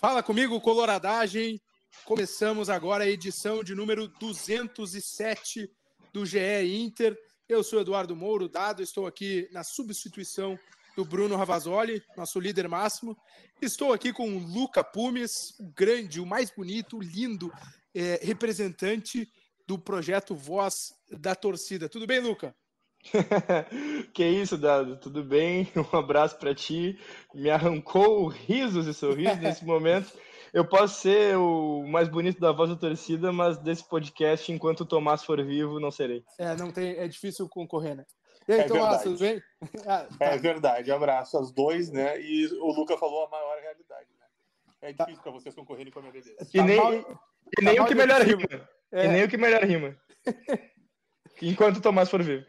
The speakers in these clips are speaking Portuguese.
Fala comigo, Coloradagem. Começamos agora a edição de número 207 do GE Inter. Eu sou Eduardo Mouro, dado, estou aqui na substituição do Bruno Ravazoli, nosso líder máximo. Estou aqui com o Luca Pumes, o grande, o mais bonito, o lindo é, representante do projeto Voz da Torcida. Tudo bem, Luca? que isso, Dado? Tudo bem? Um abraço para ti. Me arrancou risos e sorrisos nesse momento. Eu posso ser o mais bonito da voz da torcida, mas desse podcast, enquanto o Tomás for vivo, não serei. É, não tem, é difícil concorrer, né? E aí, é Tomás, tudo bem? Ah, tá. É verdade, abraço aos dois, né? E o Luca falou a maior realidade, né? É difícil tá. para vocês concorrerem com a minha beleza. E tá nem, mal... e nem tá o que melhor rima. É. E nem o que melhor rima. Enquanto o Tomás for vivo.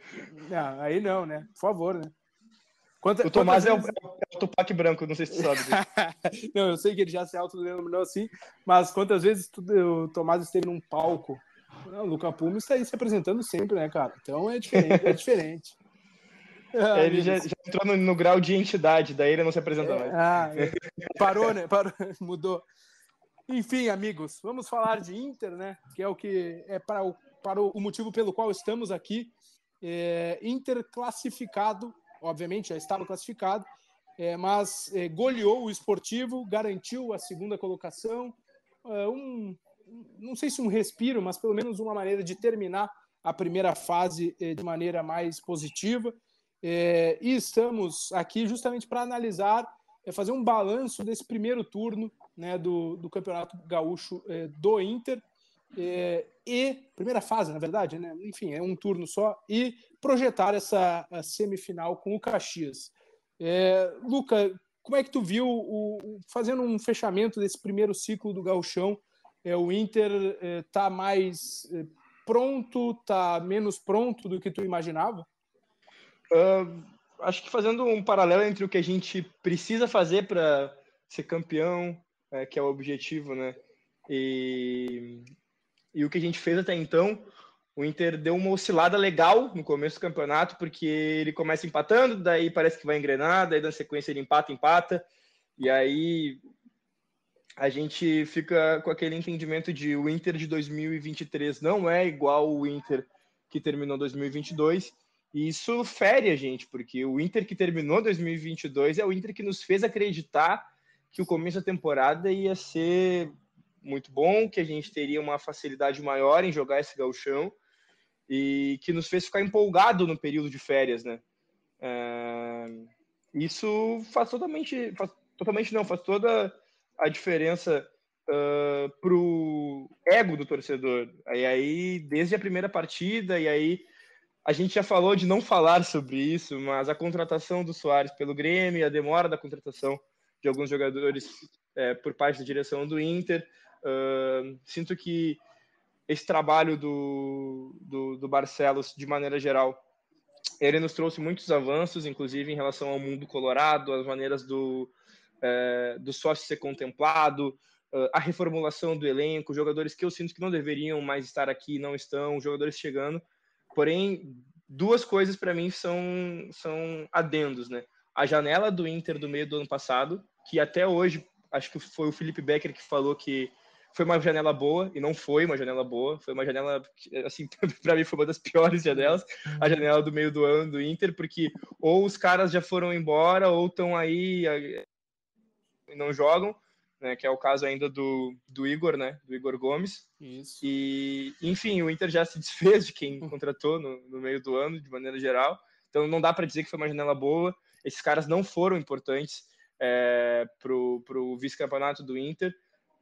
Não, aí não, né? Por favor, né? Quanta, o Tomás é, vezes... é, o, é o Tupac branco, não sei se tu sabe. não, eu sei que ele já se autodenominou assim, mas quantas vezes tu, o Tomás esteve num palco? Não, o Luca Pumes está aí se apresentando sempre, né, cara? Então é diferente. É diferente. Ah, ele já, já, entrou no, no, grau de entidade, daí ele não se apresenta mais. Ah, parou, né? Parou, mudou. Enfim, amigos, vamos falar de Inter, né? Que é o que é para o, para o motivo pelo qual estamos aqui. É, Inter classificado, obviamente já estava classificado, é, mas é, goleou o esportivo, garantiu a segunda colocação. É, um, não sei se um respiro, mas pelo menos uma maneira de terminar a primeira fase é, de maneira mais positiva. É, e estamos aqui justamente para analisar, fazer um balanço desse primeiro turno né, do, do Campeonato Gaúcho do Inter. É, e primeira fase, na verdade, né? enfim, é um turno só, e projetar essa semifinal com o Caxias. É, Luca, como é que tu viu, o, fazendo um fechamento desse primeiro ciclo do Gauchão, é, o Inter está mais pronto, está menos pronto do que tu imaginava? Uh, acho que fazendo um paralelo entre o que a gente precisa fazer para ser campeão, é, que é o objetivo, né? E, e o que a gente fez até então, o Inter deu uma oscilada legal no começo do campeonato, porque ele começa empatando, daí parece que vai engrenar, daí na sequência ele empata, empata, e aí a gente fica com aquele entendimento de o Inter de 2023 não é igual o Inter que terminou 2022, e isso fere a gente, porque o Inter que terminou 2022 é o Inter que nos fez acreditar que o começo da temporada ia ser muito bom, que a gente teria uma facilidade maior em jogar esse gauchão e que nos fez ficar empolgado no período de férias, né? É... Isso faz totalmente, faz, totalmente não, faz toda a diferença uh, pro ego do torcedor. E aí, desde a primeira partida, e aí a gente já falou de não falar sobre isso, mas a contratação do Soares pelo Grêmio, a demora da contratação de alguns jogadores é, por parte da direção do Inter. Uh, sinto que esse trabalho do, do, do, Barcelos, de maneira geral, ele nos trouxe muitos avanços, inclusive em relação ao mundo colorado, as maneiras do, é, do sócio ser contemplado, uh, a reformulação do elenco, jogadores que eu sinto que não deveriam mais estar aqui, não estão, jogadores chegando. Porém, duas coisas para mim são, são adendos, né? A janela do Inter do meio do ano passado, que até hoje, acho que foi o Felipe Becker que falou que foi uma janela boa, e não foi uma janela boa, foi uma janela, assim, para mim foi uma das piores janelas, a janela do meio do ano do Inter, porque ou os caras já foram embora, ou estão aí e não jogam, né, que é o caso ainda do, do Igor, né, do Igor Gomes. Isso. E, enfim, o Inter já se desfez de quem contratou no, no meio do ano, de maneira geral. Então não dá para dizer que foi uma janela boa. Esses caras não foram importantes é, para o vice-campeonato do Inter.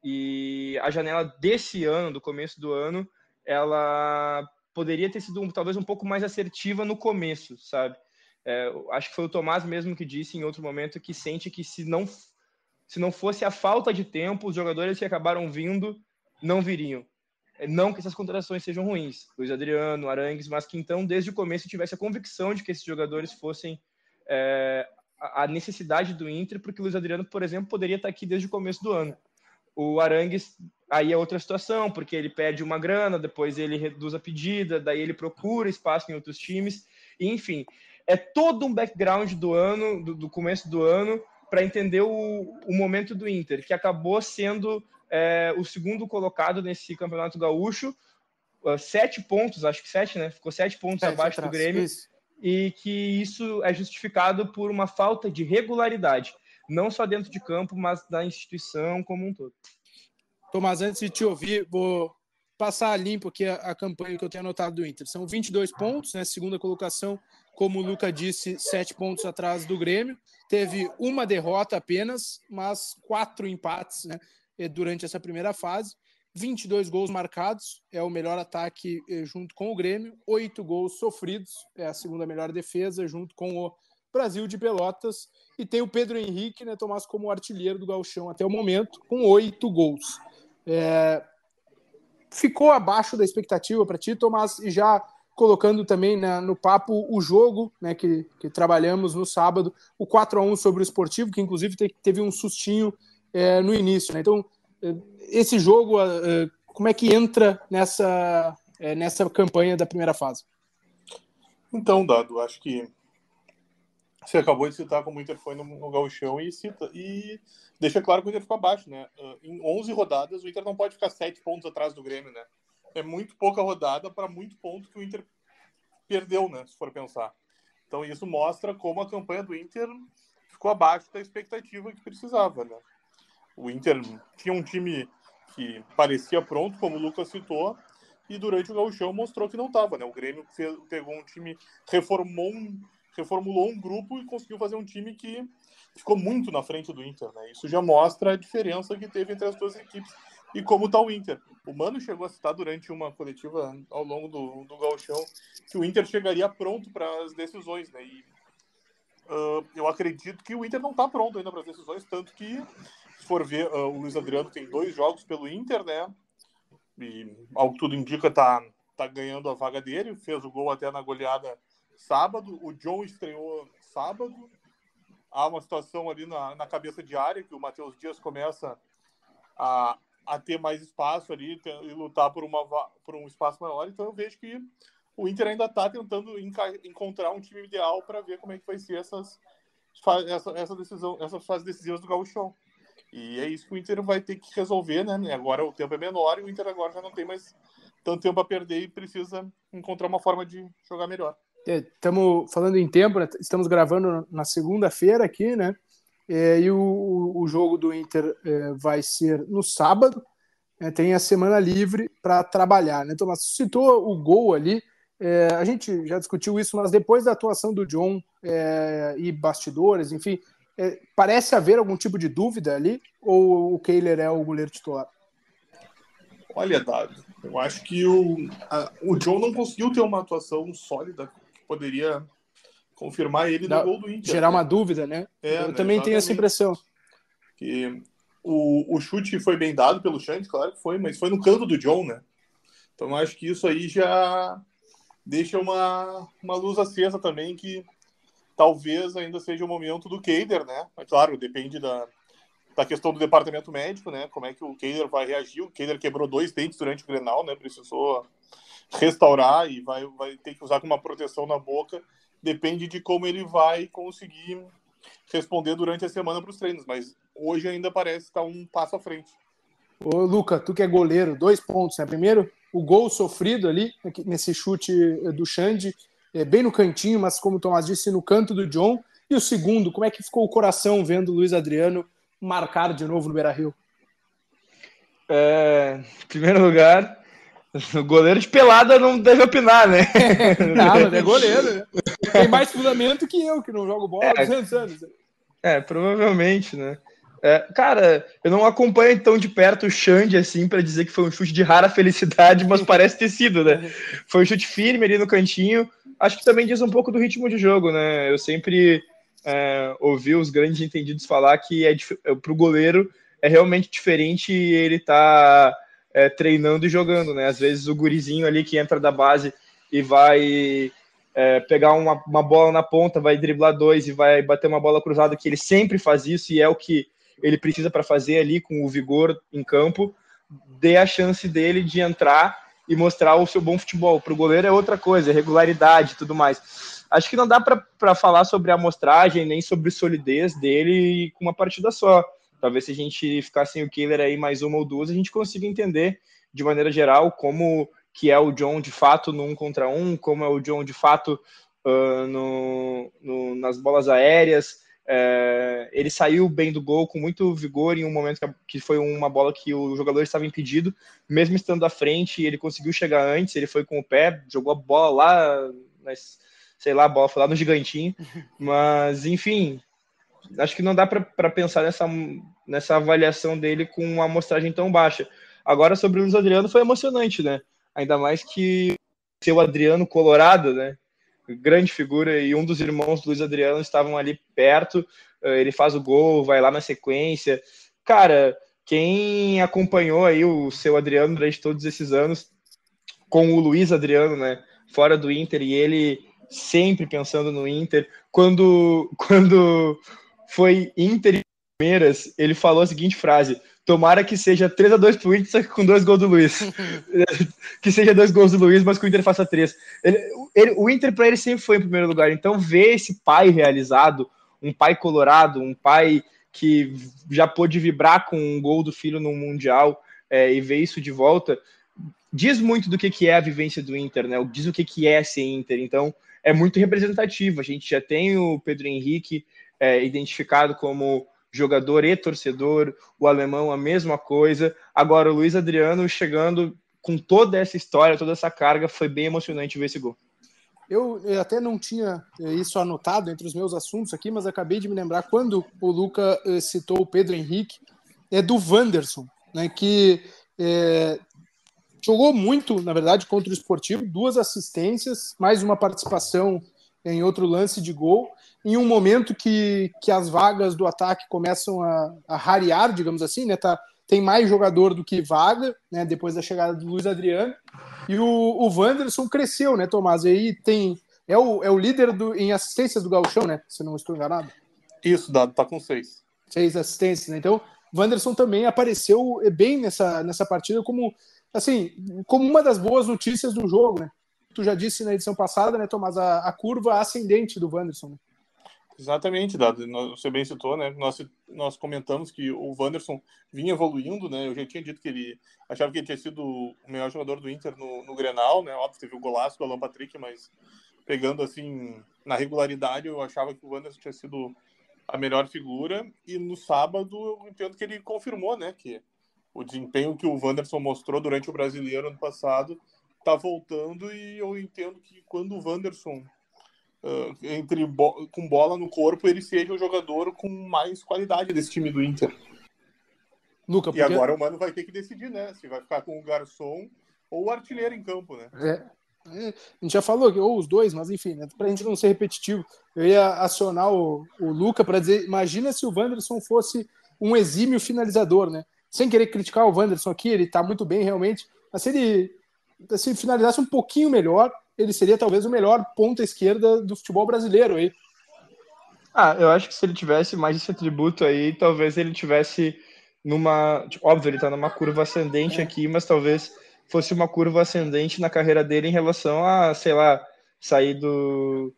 E a janela desse ano, do começo do ano, ela poderia ter sido talvez um pouco mais assertiva no começo, sabe? É, acho que foi o Tomás mesmo que disse em outro momento que sente que se não, se não fosse a falta de tempo, os jogadores que acabaram vindo não viriam. É, não que essas contratações sejam ruins, Luiz Adriano, Arangues, mas que então, desde o começo, tivesse a convicção de que esses jogadores fossem é, a necessidade do Inter, porque o Luiz Adriano, por exemplo, poderia estar aqui desde o começo do ano. O Arangues, aí é outra situação, porque ele pede uma grana, depois ele reduz a pedida, daí ele procura espaço em outros times, enfim, é todo um background do ano, do, do começo do ano, para entender o, o momento do Inter, que acabou sendo é, o segundo colocado nesse campeonato gaúcho, uh, sete pontos, acho que sete, né? Ficou sete pontos sete abaixo atrás, do Grêmio. Isso. E que isso é justificado por uma falta de regularidade, não só dentro de campo, mas da instituição como um todo. Tomás, antes de te ouvir, vou passar limpo aqui a, a campanha que eu tenho anotado do Inter. São 22 pontos, né? Segunda colocação, como o Luca disse, sete pontos atrás do Grêmio. Teve uma derrota apenas, mas quatro empates, né? Eh, durante essa primeira fase. 22 gols marcados, é o melhor ataque eh, junto com o Grêmio. Oito gols sofridos, é a segunda melhor defesa junto com o Brasil de Pelotas. E tem o Pedro Henrique, né, Tomás, como artilheiro do Galchão até o momento, com oito gols. É... Ficou abaixo da expectativa para ti, Tomás, e já colocando também na, no papo o jogo né, que, que trabalhamos no sábado, o 4 a 1 sobre o esportivo, que inclusive te, teve um sustinho é, no início. Né? Então, esse jogo, é, como é que entra nessa, é, nessa campanha da primeira fase? Então, Dado, acho que você acabou de citar como o Inter foi no, no gauchão e, cita, e deixa claro que o Inter ficou abaixo, né? Em 11 rodadas, o Inter não pode ficar 7 pontos atrás do Grêmio, né? É muito pouca rodada para muito ponto que o Inter perdeu, né? Se for pensar. Então, isso mostra como a campanha do Inter ficou abaixo da expectativa que precisava, né? O Inter tinha um time que parecia pronto, como o Lucas citou, e durante o gauchão mostrou que não estava, né? O Grêmio fez, pegou um time, reformou um, reformulou um grupo e conseguiu fazer um time que ficou muito na frente do Inter, né? Isso já mostra a diferença que teve entre as duas equipes e como está o Inter. O Mano chegou a citar durante uma coletiva ao longo do, do gauchão que o Inter chegaria pronto para as decisões, né? E uh, eu acredito que o Inter não está pronto ainda para as decisões, tanto que for ver, uh, o Luiz Adriano tem dois jogos pelo Inter, né? E ao que tudo indica, tá, tá ganhando a vaga dele. Fez o gol até na goleada sábado. O John estreou sábado. Há uma situação ali na, na cabeça de área que o Matheus Dias começa a, a ter mais espaço ali e lutar por, uma, por um espaço maior. Então eu vejo que o Inter ainda está tentando encontrar um time ideal para ver como é que vai ser essas, essa, essa decisão, essas fases decisivas do Gauchão. E é isso que o Inter vai ter que resolver, né? Agora o tempo é menor e o Inter agora já não tem mais tanto tempo a perder e precisa encontrar uma forma de jogar melhor. Estamos falando em tempo, né? estamos gravando na segunda-feira aqui, né? É, e o, o, jogo do Inter é, vai ser no sábado. É, tem a semana livre para trabalhar, né? Tomás citou o gol ali. É, a gente já discutiu isso, mas depois da atuação do John é, e bastidores, enfim, é, parece haver algum tipo de dúvida ali? Ou o Kehler é o goleiro titular? Olha, Dado, eu acho que o, a, o John não conseguiu ter uma atuação sólida poderia confirmar ele no gol do Inter. Gerar né? uma dúvida, né? É, eu né, também tenho essa impressão. Que o, o chute foi bem dado pelo Chante, claro que foi, mas foi no canto do John, né? Então acho que isso aí já deixa uma, uma luz acesa também que talvez ainda seja o momento do Keider, né? Mas, claro, depende da, da questão do departamento médico, né? Como é que o Keider vai reagir. O Keider quebrou dois dentes durante o Grenal, né? Precisou restaurar e vai, vai ter que usar com uma proteção na boca. Depende de como ele vai conseguir responder durante a semana para os treinos. Mas hoje ainda parece estar um passo à frente. Ô, Luca, tu que é goleiro, dois pontos, né? Primeiro, o gol sofrido ali, nesse chute do Xande, é, bem no cantinho, mas como o Tomás disse, no canto do John. E o segundo, como é que ficou o coração vendo o Luiz Adriano marcar de novo no Beira Rio? É, em primeiro lugar, o goleiro de pelada não deve opinar, né? não, mas é goleiro. Né? Tem mais fundamento que eu, que não jogo bola há é, 200 anos. É, provavelmente, né? É, cara, eu não acompanho tão de perto o Xande assim para dizer que foi um chute de rara felicidade, mas parece ter sido, né? Foi um chute firme ali no cantinho, acho que também diz um pouco do ritmo de jogo, né? Eu sempre é, ouvi os grandes entendidos falar que é, é para o goleiro é realmente diferente ele tá é, treinando e jogando, né? Às vezes o gurizinho ali que entra da base e vai é, pegar uma, uma bola na ponta, vai driblar dois e vai bater uma bola cruzada, que ele sempre faz isso e é o que ele precisa para fazer ali com o vigor em campo, dê a chance dele de entrar e mostrar o seu bom futebol. Para o goleiro é outra coisa, é regularidade e tudo mais. Acho que não dá para falar sobre a amostragem, nem sobre solidez dele com uma partida só. Talvez se a gente ficar sem o Killer aí mais uma ou duas, a gente consiga entender de maneira geral como que é o John de fato no um contra um, como é o John de fato uh, no, no, nas bolas aéreas, é, ele saiu bem do gol com muito vigor em um momento que foi uma bola que o jogador estava impedido, mesmo estando à frente, ele conseguiu chegar antes, ele foi com o pé, jogou a bola lá, mas, sei lá, a bola foi lá no gigantinho, mas enfim, acho que não dá para pensar nessa, nessa avaliação dele com uma amostragem tão baixa. Agora, sobre o Luiz Adriano, foi emocionante, né? Ainda mais que seu Adriano Colorado, né? grande figura, e um dos irmãos do Luiz Adriano estavam ali perto. Eh, ele faz o gol, vai lá na sequência. Cara, quem acompanhou aí o seu Adriano durante todos esses anos com o Luiz Adriano, né, fora do Inter, e ele sempre pensando no Inter. Quando, quando foi Inter e Palmeiras, ele falou a seguinte frase: Tomara que seja 3 a 2 pro Inter, com dois gols do Luiz. que seja dois gols do Luiz, mas que o Inter faça três. Ele, ele, o Inter, para ele, sempre foi em primeiro lugar. Então, ver esse pai realizado, um pai colorado, um pai que já pôde vibrar com um gol do filho no Mundial é, e ver isso de volta, diz muito do que, que é a vivência do Inter, né? Diz o que, que é ser Inter. Então, é muito representativo. A gente já tem o Pedro Henrique é, identificado como jogador e torcedor, o alemão a mesma coisa. Agora o Luiz Adriano chegando com toda essa história, toda essa carga, foi bem emocionante ver esse gol. Eu, eu até não tinha eh, isso anotado entre os meus assuntos aqui, mas acabei de me lembrar quando o Luca eh, citou o Pedro Henrique, é do Wanderson, né, que é, jogou muito, na verdade, contra o Esportivo, duas assistências, mais uma participação em outro lance de gol, em um momento que, que as vagas do ataque começam a, a rarear, digamos assim, né? Tá, tem mais jogador do que vaga, né? Depois da chegada do Luiz Adriano. E o, o Wanderson cresceu, né, Tomás? E aí tem. É o, é o líder do, em assistências do Galchão, né? Se não estou enganado. Isso, Dado, tá com seis. Seis assistências, né? Então, Wanderson também apareceu bem nessa, nessa partida como, assim, como uma das boas notícias do jogo, né? Tu já disse na edição passada, né, Tomás, a, a curva ascendente do Wanderson. Né? Exatamente, Dado. Você bem citou, né? Nós, nós comentamos que o Wanderson vinha evoluindo, né? Eu já tinha dito que ele achava que ele tinha sido o melhor jogador do Inter no, no Grenal, né? Óbvio, teve o golaço do Alan Patrick, mas pegando assim na regularidade, eu achava que o Wanderson tinha sido a melhor figura. E no sábado eu entendo que ele confirmou, né? Que o desempenho que o Wanderson mostrou durante o brasileiro ano passado tá voltando e eu entendo que quando o Wanderson uh, entre bo com bola no corpo, ele seja o jogador com mais qualidade desse time do Inter. Luca, porque... E agora o Mano vai ter que decidir, né? Se vai ficar com o garçom ou o artilheiro em campo, né? É. É, a gente já falou que ou os dois, mas enfim, né, para a gente não ser repetitivo, eu ia acionar o, o Luca para dizer: imagina se o Wanderson fosse um exímio finalizador, né? Sem querer criticar o Wanderson aqui, ele está muito bem realmente, mas se ele se finalizasse um pouquinho melhor, ele seria talvez o melhor ponta esquerda do futebol brasileiro aí. Ah, eu acho que se ele tivesse mais esse atributo aí, talvez ele tivesse numa. Tipo, óbvio, ele tá numa curva ascendente é. aqui, mas talvez fosse uma curva ascendente na carreira dele em relação a, sei lá, sair do,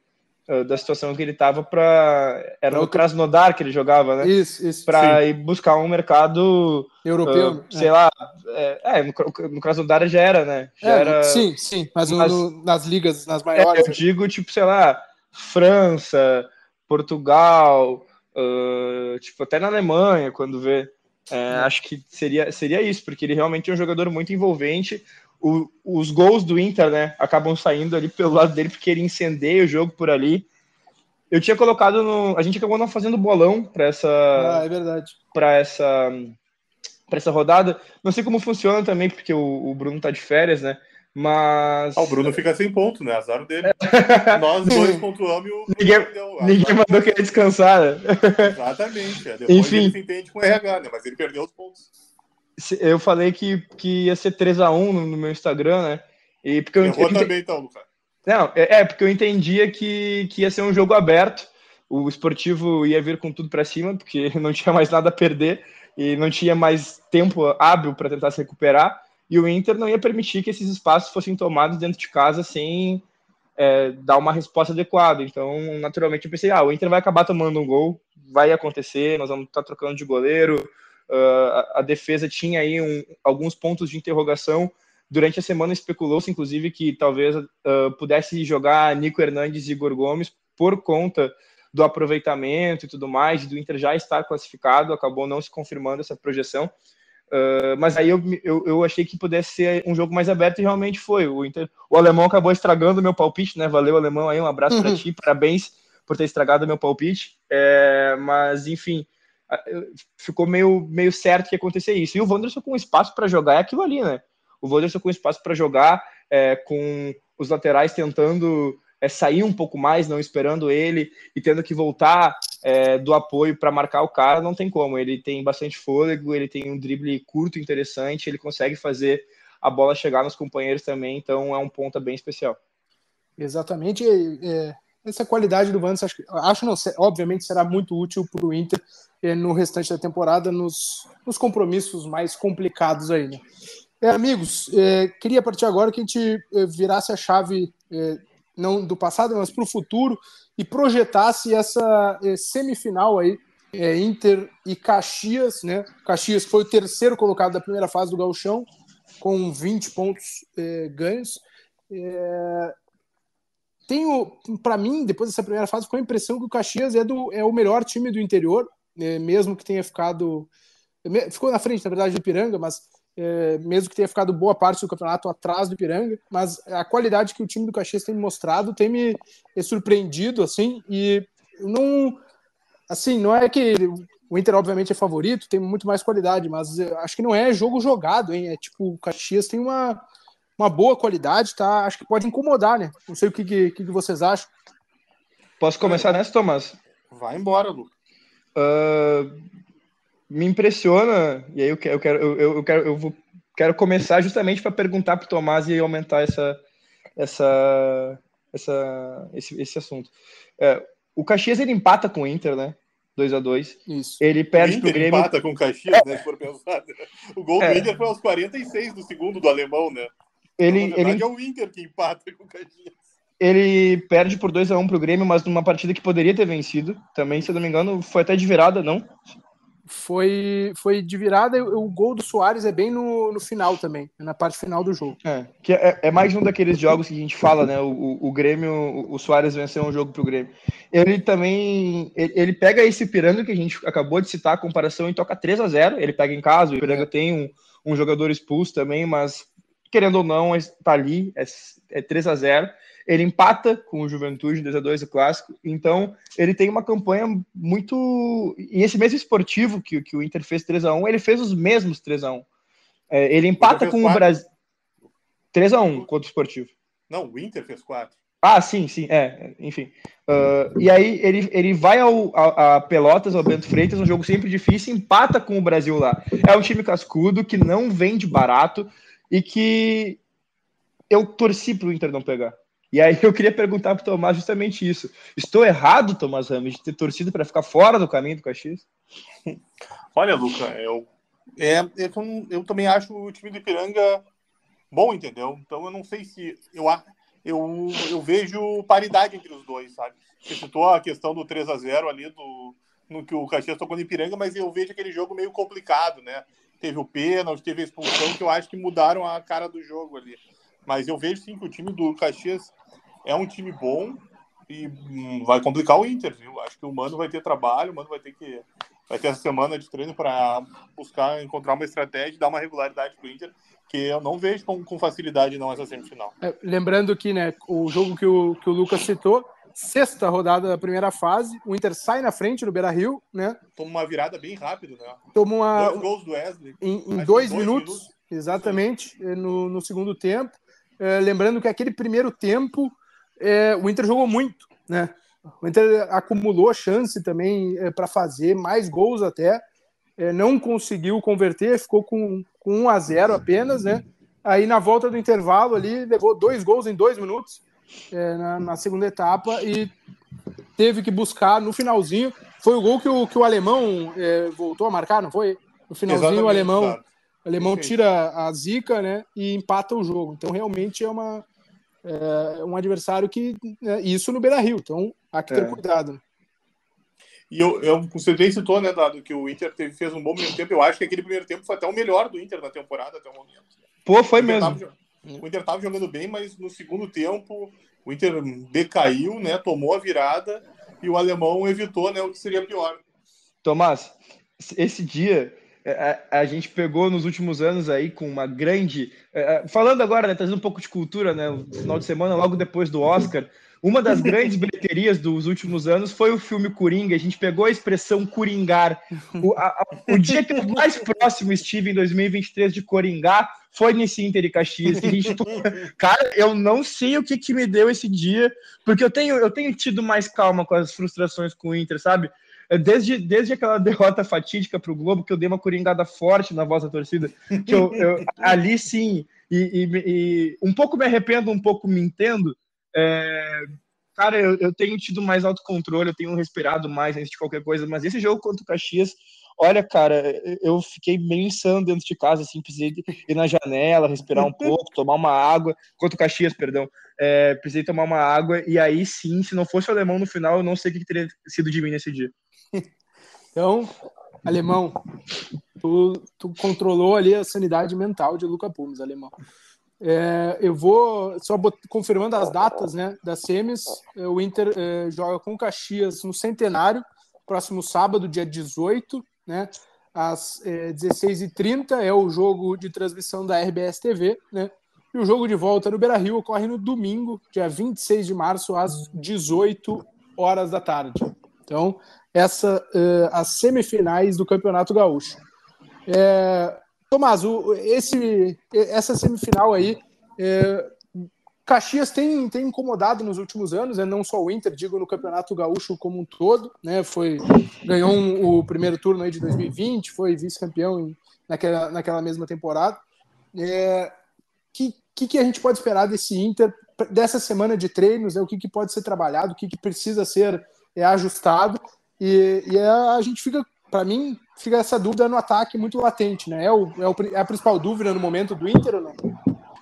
da situação que ele estava para era no Krasnodar que ele jogava, né? Isso, isso. Para ir buscar um mercado europeu, uh, sei é. lá, é, é, no, no Krasnodar já era, né? Já é, era, sim, sim, mas, mas no, nas ligas, nas maiores. É, eu digo tipo, sei lá, França, Portugal, uh, tipo até na Alemanha quando vê. É, acho que seria, seria isso, porque ele realmente é um jogador muito envolvente o, os gols do Inter, né, acabam saindo ali pelo lado dele, porque ele incendeia o jogo por ali. Eu tinha colocado no. A gente acabou não fazendo bolão para essa. Ah, é verdade. Para essa. Para essa rodada. Não sei como funciona também, porque o, o Bruno tá de férias, né? Mas. Ah, o Bruno fica sem ponto, né? Azar dele. Nós dois pontuamos e o Bruno Ninguém, perdeu. ninguém mandou que ia descansar, né? Exatamente. É. Depois Enfim. ele se entende com o RH, né? Mas ele perdeu os pontos. Eu falei que, que ia ser 3x1 no, no meu Instagram, né? E porque eu, eu- também, então, Lucas. Não, é, é, porque eu entendia que, que ia ser um jogo aberto. O esportivo ia vir com tudo para cima, porque não tinha mais nada a perder e não tinha mais tempo hábil para tentar se recuperar. E o Inter não ia permitir que esses espaços fossem tomados dentro de casa sem é, dar uma resposta adequada. Então, naturalmente, eu pensei: ah, o Inter vai acabar tomando um gol, vai acontecer, nós vamos estar trocando de goleiro. Ah, a, a defesa tinha aí um- alguns pontos de interrogação. Durante a semana especulou-se, inclusive, que talvez ah, pudesse jogar Nico Hernandes e Igor Gomes por conta do aproveitamento e tudo mais, do Inter já estar classificado, acabou não se confirmando essa projeção. Uh, mas aí eu, eu, eu achei que pudesse ser um jogo mais aberto e realmente foi. O, Inter, o alemão acabou estragando meu palpite, né? Valeu, alemão, aí um abraço para ti, parabéns por ter estragado meu palpite. É, mas enfim, ficou meio, meio certo que ia acontecer isso. E o Wanderson com espaço para jogar é aquilo ali, né? O Wanderson com espaço para jogar, é, com os laterais tentando é, sair um pouco mais, não esperando ele e tendo que voltar é, do apoio para marcar o cara, não tem como. Ele tem bastante fôlego, ele tem um drible curto interessante, ele consegue fazer a bola chegar nos companheiros também, então é um ponta bem especial. Exatamente. é, essa qualidade do Wanderson, acho, que- acho não, obviamente será muito útil para o Inter é, no restante da temporada, nos, nos compromissos mais complicados aí, né? É, amigos, é, queria partir agora que a gente é, virasse a chave é, não do passado, mas para o futuro e projetasse essa é, semifinal aí, Inter e Caxias, né? Caxias foi o terceiro colocado da primeira fase do Gauchão, com 20 pontos ganhos. É, tenho, para mim, depois dessa primeira fase, ficou a impressão que o Caxias é, do, é o melhor time do interior, né, mesmo que tenha ficado. Ficou na frente, na verdade, do Ipiranga, mas é, mesmo que tenha ficado boa parte do campeonato atrás do Ipiranga, mas a qualidade que o time do Caxias tem mostrado tem me é, surpreendido, assim, e não. Assim, não é que o Inter, obviamente, é favorito, tem muito mais qualidade, mas eu acho que não é jogo jogado, hein? É tipo, o Caxias tem uma, uma boa qualidade, tá? Acho que pode incomodar, né? Não sei o que, que, que vocês acham. Posso começar nessa, Tomás? Vai embora, Lucas. Uh, me impressiona, e aí eu quero, eu quero, eu, eu quero, eu vou, quero começar justamente para perguntar para o Tomás e aumentar essa, essa, essa, esse, esse assunto. É, o Caxias ele empata com o Inter, né? 2 a 2 Isso. Ele O perde pro Inter Grêmio. empata com o Caxias, né? Se for pensar. O gol É. do Inter foi aos 46 do segundo do alemão, né? Ele, Na verdade, ele, é o Inter que empata com o Caxias. ele perde por 2 a 1 pro Grêmio, mas numa partida que poderia ter vencido. Também, se eu não me engano, foi até de virada, não? Foi, foi de virada, o gol do Soares é bem no, no final também, na parte final do jogo. É, que é, é mais um daqueles jogos que a gente fala, né? O, o, o Grêmio, o, o Soares venceu um jogo pro Grêmio. Ele também. Ele, ele pega esse Ipiranga que a gente acabou de citar a comparação e toca 3 a 0 Ele pega em casa, o Ipiranga tem um, um jogador expulso também, mas querendo ou não, está ali, é, é 3 a 0 Ele empata com o Juventude 2 a 2 o clássico, então ele tem uma campanha muito. E esse mesmo esportivo que, que o Inter fez 3 a 1 ele fez os mesmos 3 a 1 é, Ele empata com o quatro. Brasil. 3 a 1 contra o esportivo. Não, o Inter fez quatro. Ah, sim, sim, é, enfim. Uh, e aí ele, ele vai ao, a, a Pelotas, ao Bento Freitas, um jogo sempre difícil, empata com o Brasil lá. É um time cascudo que não vende barato e que eu torci pro Inter não pegar. E aí eu queria perguntar pro Tomás justamente isso. Estou errado, Tomás Ramos, de ter torcido para ficar fora do caminho do Caxias? Olha, Luca, eu, é, eu, eu também acho o time do Ipiranga bom, entendeu? Então eu não sei se. Eu, eu, eu vejo paridade entre os dois, sabe? Você citou a questão do 3 a 0 ali, do, no que o Caxias tocou no Ipiranga, mas eu vejo aquele jogo meio complicado, né? Teve o pênalti, teve a expulsão, que eu acho que mudaram a cara do jogo ali. Mas eu vejo sim que o time do Caxias é um time bom e hum, vai complicar o Inter, viu? Acho que o Mano vai ter trabalho, o Mano vai ter que vai ter essa semana de treino para buscar encontrar uma estratégia e dar uma regularidade para o Inter, que eu não vejo com, com facilidade não essa semifinal. É, lembrando que né, o jogo que o, que o Lucas citou, sexta rodada da primeira fase, o Inter sai na frente no Beira Rio, né? Toma uma virada bem rápido, né? Toma uma, Dois gols do Wesley. em, em dois, dois minutos, minutos. exatamente, eh, no, no segundo tempo. é, lembrando que aquele primeiro tempo é, o Inter jogou muito, né? O Inter acumulou chance também é, para fazer mais gols até, não conseguiu converter, ficou com, com 1 a 0 apenas, né? Aí na volta do intervalo ali levou dois gols em dois minutos é, na, na, segunda etapa e teve que buscar no finalzinho. Foi o gol que o, que o alemão é, voltou a marcar, não foi? No finalzinho Exatamente, o alemão, claro. o alemão tira a zica né, e empata o jogo. Então realmente é uma, é, um adversário que. É, isso no Beira Rio, então há que ter é. cuidado. Né? E eu, eu, você bem citou, né, Dado, que o Inter teve, fez um bom primeiro tempo. Eu acho que aquele primeiro tempo foi até o melhor do Inter na temporada até o momento. Pô, foi mesmo. Tava, o Inter estava jogando bem, mas no segundo tempo o Inter decaiu, né, tomou a virada e o alemão evitou né, o que seria pior. Tomás, esse dia a, é, é, a, gente pegou nos últimos anos aí com uma grande. É, falando agora, né, trazendo um pouco de cultura, né? No final de semana, logo depois do Oscar, uma das grandes bilheterias dos últimos anos foi o filme Coringa. A gente pegou a expressão coringar. O, a, a, o dia que eu mais próximo estive em 2023 de coringar foi nesse Inter e Caxias. Que a gente, cara, eu não sei o que, que me deu esse dia, porque eu tenho, eu tenho tido mais calma com as frustrações com o Inter, sabe? Desde, desde aquela derrota fatídica para o Globo, que eu dei uma coringada forte na voz da torcida, que eu, eu ali sim, e, e, e, um pouco me arrependo, um pouco me entendo. É, cara, eu, eu, tenho tido mais autocontrole, eu tenho respirado mais antes de qualquer coisa, mas esse jogo contra o Caxias, olha, cara, eu fiquei meio insano dentro de casa, assim, precisei ir na janela, respirar um pouco, tomar uma água, contra o Caxias, perdão, é, precisei tomar uma água, e aí sim, se não fosse o alemão no final, eu não sei o que teria sido de mim nesse dia. Então, alemão, tu, tu controlou ali a sanidade mental de Luca Pumes, alemão. É, eu vou só bot... confirmando as datas né, das semis. É, o Inter é, joga com Caxias no Centenário, próximo sábado, dia 18, né, às é, 16h30. É o jogo de transmissão da RBS TV. Né, e o jogo de volta no Beira Rio ocorre no domingo, dia 26 de março, às 18 horas da tarde. Então, essa uh, as semifinais do Campeonato Gaúcho. É, Tomás, o, esse, essa semifinal aí, é, Caxias tem, tem incomodado nos últimos anos, né, não só o Inter, digo no Campeonato Gaúcho como um todo, né, foi, ganhou um, o primeiro turno aí de 2020, foi vice-campeão naquela, naquela mesma temporada. É, que, que, que a gente pode esperar desse Inter, dessa semana de treinos, né, o que, que pode ser trabalhado, o que, que precisa ser é, ajustado, e, e a, a gente fica, para mim, fica essa dúvida no ataque muito latente, né? É, o, é, o, é a principal dúvida no momento do Inter ou não?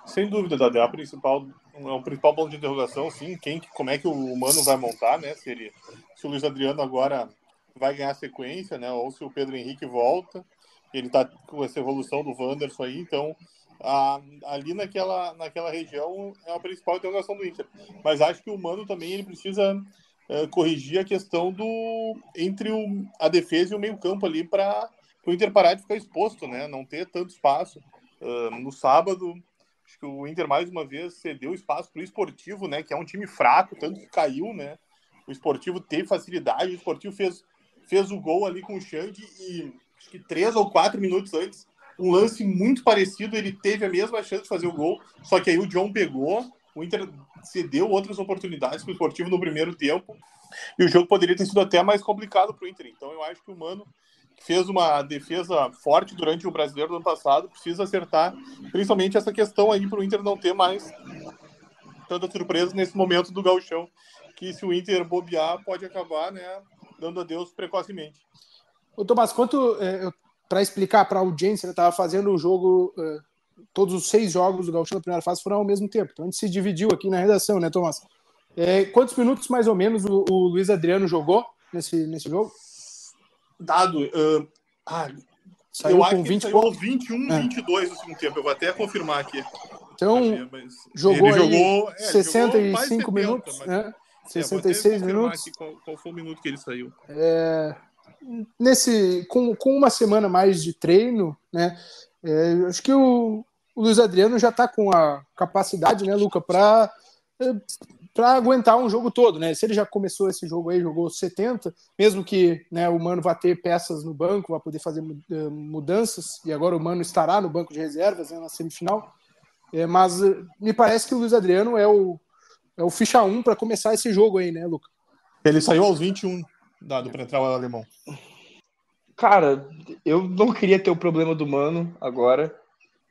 Sem dúvida, Dade, é a principal, é o principal ponto de interrogação, sim, quem, como é que o Mano vai montar, né? Se, ele, se o Luiz Adriano agora vai ganhar sequência, né? Ou se o Pedro Henrique volta, ele tá com essa evolução do Wanderson aí, então a, ali naquela, naquela região é a principal interrogação do Inter. Mas acho que o Mano também ele precisa uh, corrigir a questão do entre o, a defesa e o meio-campo ali para o Inter parar de ficar exposto, né? Não ter tanto espaço. Uh, no sábado, que o Inter mais uma vez cedeu espaço para o esportivo, né? Que é um time fraco, tanto que caiu, né? O esportivo teve facilidade, o esportivo fez, fez o gol ali com o Xande e acho que três ou quatro minutos antes, um lance muito parecido, ele teve a mesma chance de fazer o gol, só que aí o John pegou, o Inter cedeu outras oportunidades para o esportivo no primeiro tempo e o jogo poderia ter sido até mais complicado para o Inter. Então eu acho que o Mano fez uma defesa forte durante o brasileiro do ano passado, precisa acertar principalmente essa questão aí para o Inter não ter mais tanta surpresa nesse momento do gauchão, que se o Inter bobear pode acabar, né, dando adeus precocemente. Ô Tomás, quanto é, para explicar para a audiência, eu estava fazendo o jogo é, todos os seis jogos do Gauchão da primeira fase foram ao mesmo tempo. Então a gente se dividiu aqui na redação, né, Tomás? É, quantos minutos mais ou menos o, o, Luiz Adriano jogou nesse, nesse jogo? Dado. Uh, ah, saiu eu acho que 20 saiu 21, é. 22 no segundo tempo. Eu vou até confirmar aqui. Então, jogou, ele jogou é, 65 jogou minutos, 70, né? 66 é, minutos. Qual, qual, foi o minuto que ele saiu? É, nesse, com, com uma semana mais de treino, né? É, acho que o, o Luiz Adriano já está com a capacidade, né, Luca, para é, para aguentar um jogo todo, né? Se ele já começou esse jogo aí, jogou 70, mesmo que né, o Mano vá ter peças no banco, vai poder fazer é, mudanças, e agora o Mano estará no banco de reservas né, na semifinal. É, mas eh, me parece que o Luiz Adriano é o, é o ficha 1 para começar esse jogo aí, né, Luca? Ele saiu aos 21, dado para entrar o alemão. Cara, eu não queria ter o problema do Mano agora.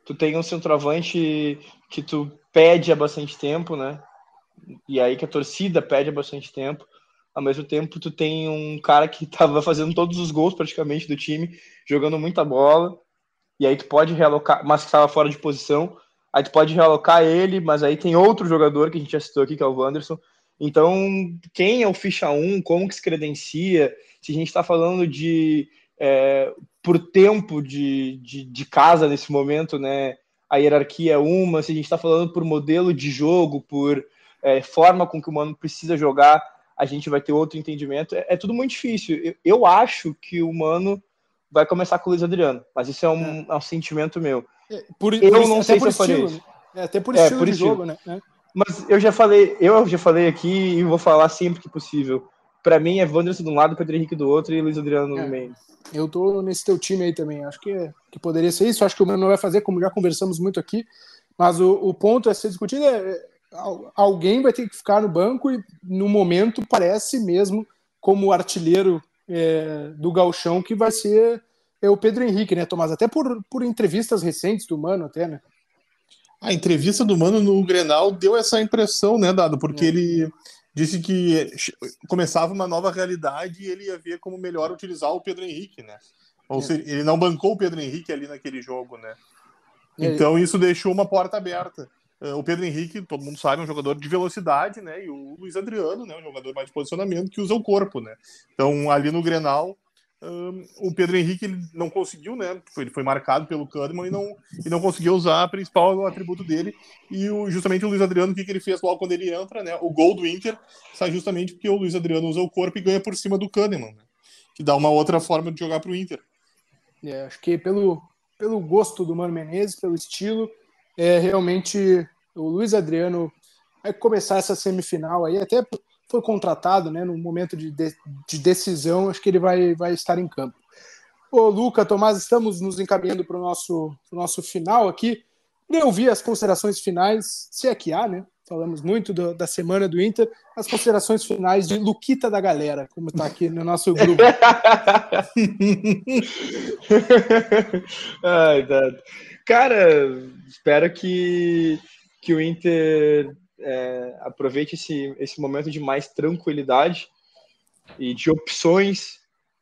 Tu tem um centroavante que tu pede há bastante tempo, né? E aí que a torcida pede há bastante tempo. Ao mesmo tempo, tu tem um cara que tava fazendo todos os gols praticamente do time, jogando muita bola. E aí tu pode realocar, mas que estava fora de posição. Aí tu pode realocar ele, mas aí tem outro jogador que a gente já citou aqui, que é o Wanderson. Então, quem é o ficha 1, como que se credencia? Se a gente está falando de é, por tempo de, de, de, casa nesse momento, né? A hierarquia é uma, se a gente está falando por modelo de jogo, por é, forma com que o Mano precisa jogar, a gente vai ter outro entendimento. É, é tudo muito difícil. Eu, eu, acho que o Mano vai começar com o Luiz Adriano, mas isso é um, é. um sentimento meu. É, por, eu por, não sei se eu faria isso. Né? até por estilo por de estilo. jogo, né? Mas eu já falei, eu já falei aqui e vou falar sempre que possível. Para mim é Wanderson de um lado, Pedro Henrique do outro e Luiz Adriano é, no meio. Eu tô nesse teu time aí também. Acho que, que poderia ser isso. Acho que o Mano vai fazer, como já conversamos muito aqui. Mas o, o ponto a ser discutido é, é alguém vai ter que ficar no banco e no momento parece mesmo como artilheiro é, do galchão que vai ser é o Pedro Henrique, né, Tomás? Até por, por entrevistas recentes do Mano, até, né? A entrevista do Mano no Grenal deu essa impressão, né, Dado? Porque é. ele disse que começava uma nova realidade e ele ia ver como melhor utilizar o Pedro Henrique, né? Ou é. seja, ele não bancou o Pedro Henrique ali naquele jogo, né? É. Então isso deixou uma porta aberta. Eh, o Pedro Henrique, todo mundo sabe, é um jogador de velocidade, né? E o Luiz Adriano, né? Um jogador mais de posicionamento que usa o corpo, né? Então ali no Grenal o Pedro Henrique ele não conseguiu, né? Ele foi marcado pelo Kahneman e não, e não conseguiu usar a principal atributo dele. E o, justamente o Luiz Adriano, o que, que ele fez logo quando ele entra, né? O gol do Inter sai justamente porque o Luiz Adriano usa o corpo e ganha por cima do Kahneman, né? que dá uma outra forma de jogar para o Inter. É, acho que pelo, pelo gosto do Mano Menezes, pelo estilo, é realmente o Luiz Adriano vai começar essa semifinal aí, até foi contratado, né, no momento de, de, de decisão, acho que ele vai, vai estar em campo. Ô, Luca, Tomás, estamos nos encaminhando para o nosso, nosso final aqui. Eu vi as considerações finais, se é que há, né? Falamos muito do, da semana do Inter, as considerações finais de Luquita da galera, como está aqui no nosso grupo. Ai, Cara, espero que, que o Inter é, aproveite esse, esse momento de mais tranquilidade e de opções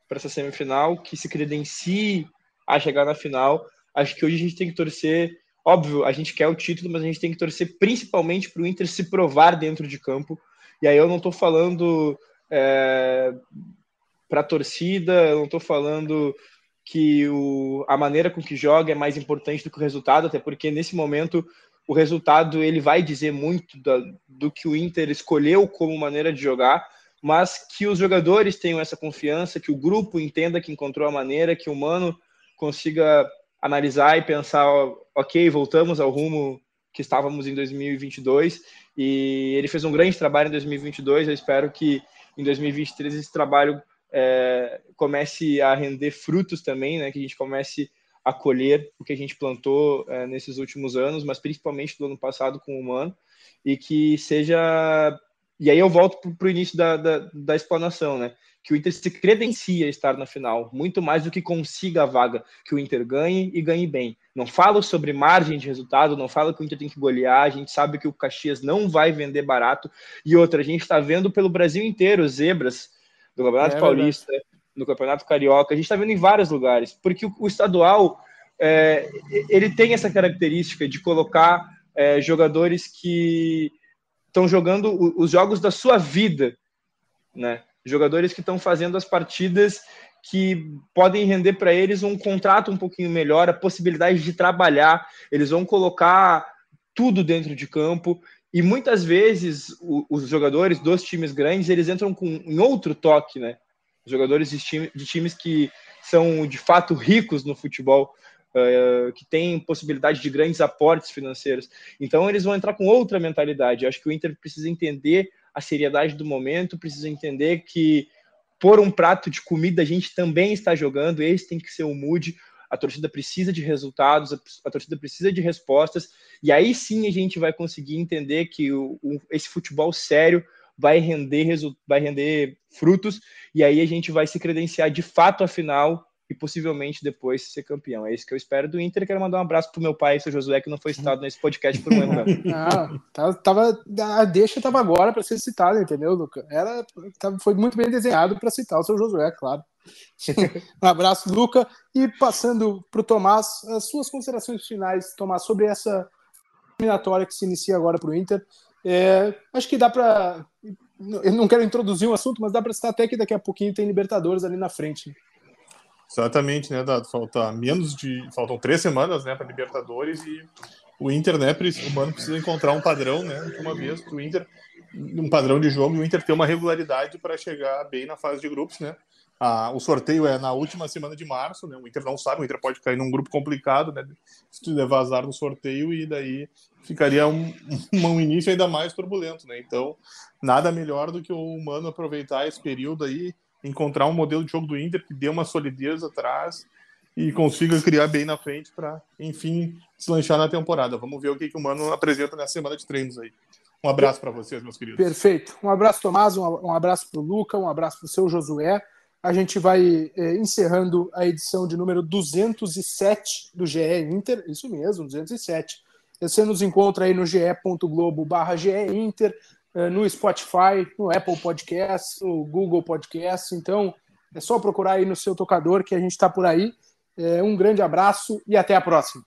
para essa semifinal, que se credencie a chegar na final. Acho que hoje a gente tem que torcer. Óbvio, a gente quer o título, mas a gente tem que torcer principalmente para o Inter se provar dentro de campo. E aí eu não estou falando é, para a torcida, eu não estou falando que o, a maneira com que joga é mais importante do que o resultado, até porque nesse momento o resultado ele vai dizer muito da, do que o Inter escolheu como maneira de jogar, mas que os jogadores tenham essa confiança, que o grupo entenda que encontrou a maneira, que o Mano consiga analisar e pensar, ok, voltamos ao rumo que estávamos em 2022 e ele fez um grande trabalho em 2022. Eu espero que em 2023 esse trabalho é, comece a render frutos também, né? Que a gente comece acolher o que a gente plantou é, nesses últimos anos, mas principalmente do ano passado com o humano, e que seja. E aí eu volto para o início da, da, da, explanação, né? Que o Inter se credencia a estar na final, muito mais do que consiga a vaga, que o Inter ganhe e ganhe bem. Não falo sobre margem de resultado, não falo que o Inter tem que golear, a gente sabe que o Caxias não vai vender barato. E outra, a gente está vendo pelo Brasil inteiro zebras do Campeonato é, Paulista, no Campeonato Carioca, a gente está vendo em vários lugares, porque o, o estadual é, ele tem essa característica de colocar é, jogadores que estão jogando os jogos da sua vida, né? Jogadores que estão fazendo as partidas que podem render para eles um contrato um pouquinho melhor, a possibilidade de trabalhar. Eles vão colocar tudo dentro de campo e muitas vezes os jogadores dos times grandes eles entram com em outro toque, né? jogadores de, time, de times que são de fato ricos no futebol, uh, que têm possibilidade de grandes aportes financeiros. Então eles vão entrar com outra mentalidade. Eu acho que o Inter precisa entender a seriedade do momento, precisa entender que por um prato de comida a gente também está jogando, esse tem que ser o mood. a torcida precisa de resultados, a, torcida precisa de respostas, e aí sim a gente vai conseguir entender que o, o, esse futebol sério vai render, vai render frutos, e aí a gente vai se credenciar de fato a final e possivelmente depois ser campeão. É isso que eu espero do Inter. Quero mandar um abraço pro meu pai, seu Josué, que não foi citado nesse podcast por um erro. Não, tava, a deixa estava agora para ser citada, entendeu, Luca? Era, tava, foi muito bem desenhado para citar o seu Josué, claro. um abraço, Luca. E passando para o Tomás, as suas considerações finais, Tomás, sobre essa eliminatória que se inicia agora para o Inter. É, acho que dá para. Eu não quero introduzir um assunto, mas dá para citar até que daqui a pouquinho tem Libertadores ali na frente. Exatamente, né, Dado? Falta menos de. Faltam três semanas, né, para Libertadores e o Inter, né, o Mano precisa encontrar um padrão, né, uma vez, o Inter, um padrão de jogo e o Inter ter uma regularidade para chegar bem na fase de grupos, né. Ah, o sorteio é na última semana de março, né? O Inter não sabe, o Inter pode cair num grupo complicado, né? Se tu levar azar no sorteio e daí ficaria um, um início ainda mais turbulento, né? Então, nada melhor do que o Mano aproveitar esse período aí encontrar um modelo de jogo do Inter que dê uma solidez atrás e consiga criar bem na frente para, enfim, deslanchar na temporada. Vamos ver o que, que o Mano apresenta nessa semana de treinos aí. Um abraço para vocês, meus queridos. Perfeito. Um abraço, Tomás, um abraço para o Luca, um abraço para o seu Josué. A gente vai é, encerrando a edição de número 207 do GE Inter, isso mesmo, 207. Você nos encontra aí no ge.globo barra Inter, no Spotify, no Apple Podcast, no Google Podcast. Então, é só procurar aí no seu tocador que a gente está por aí. É, um grande abraço e até a próxima.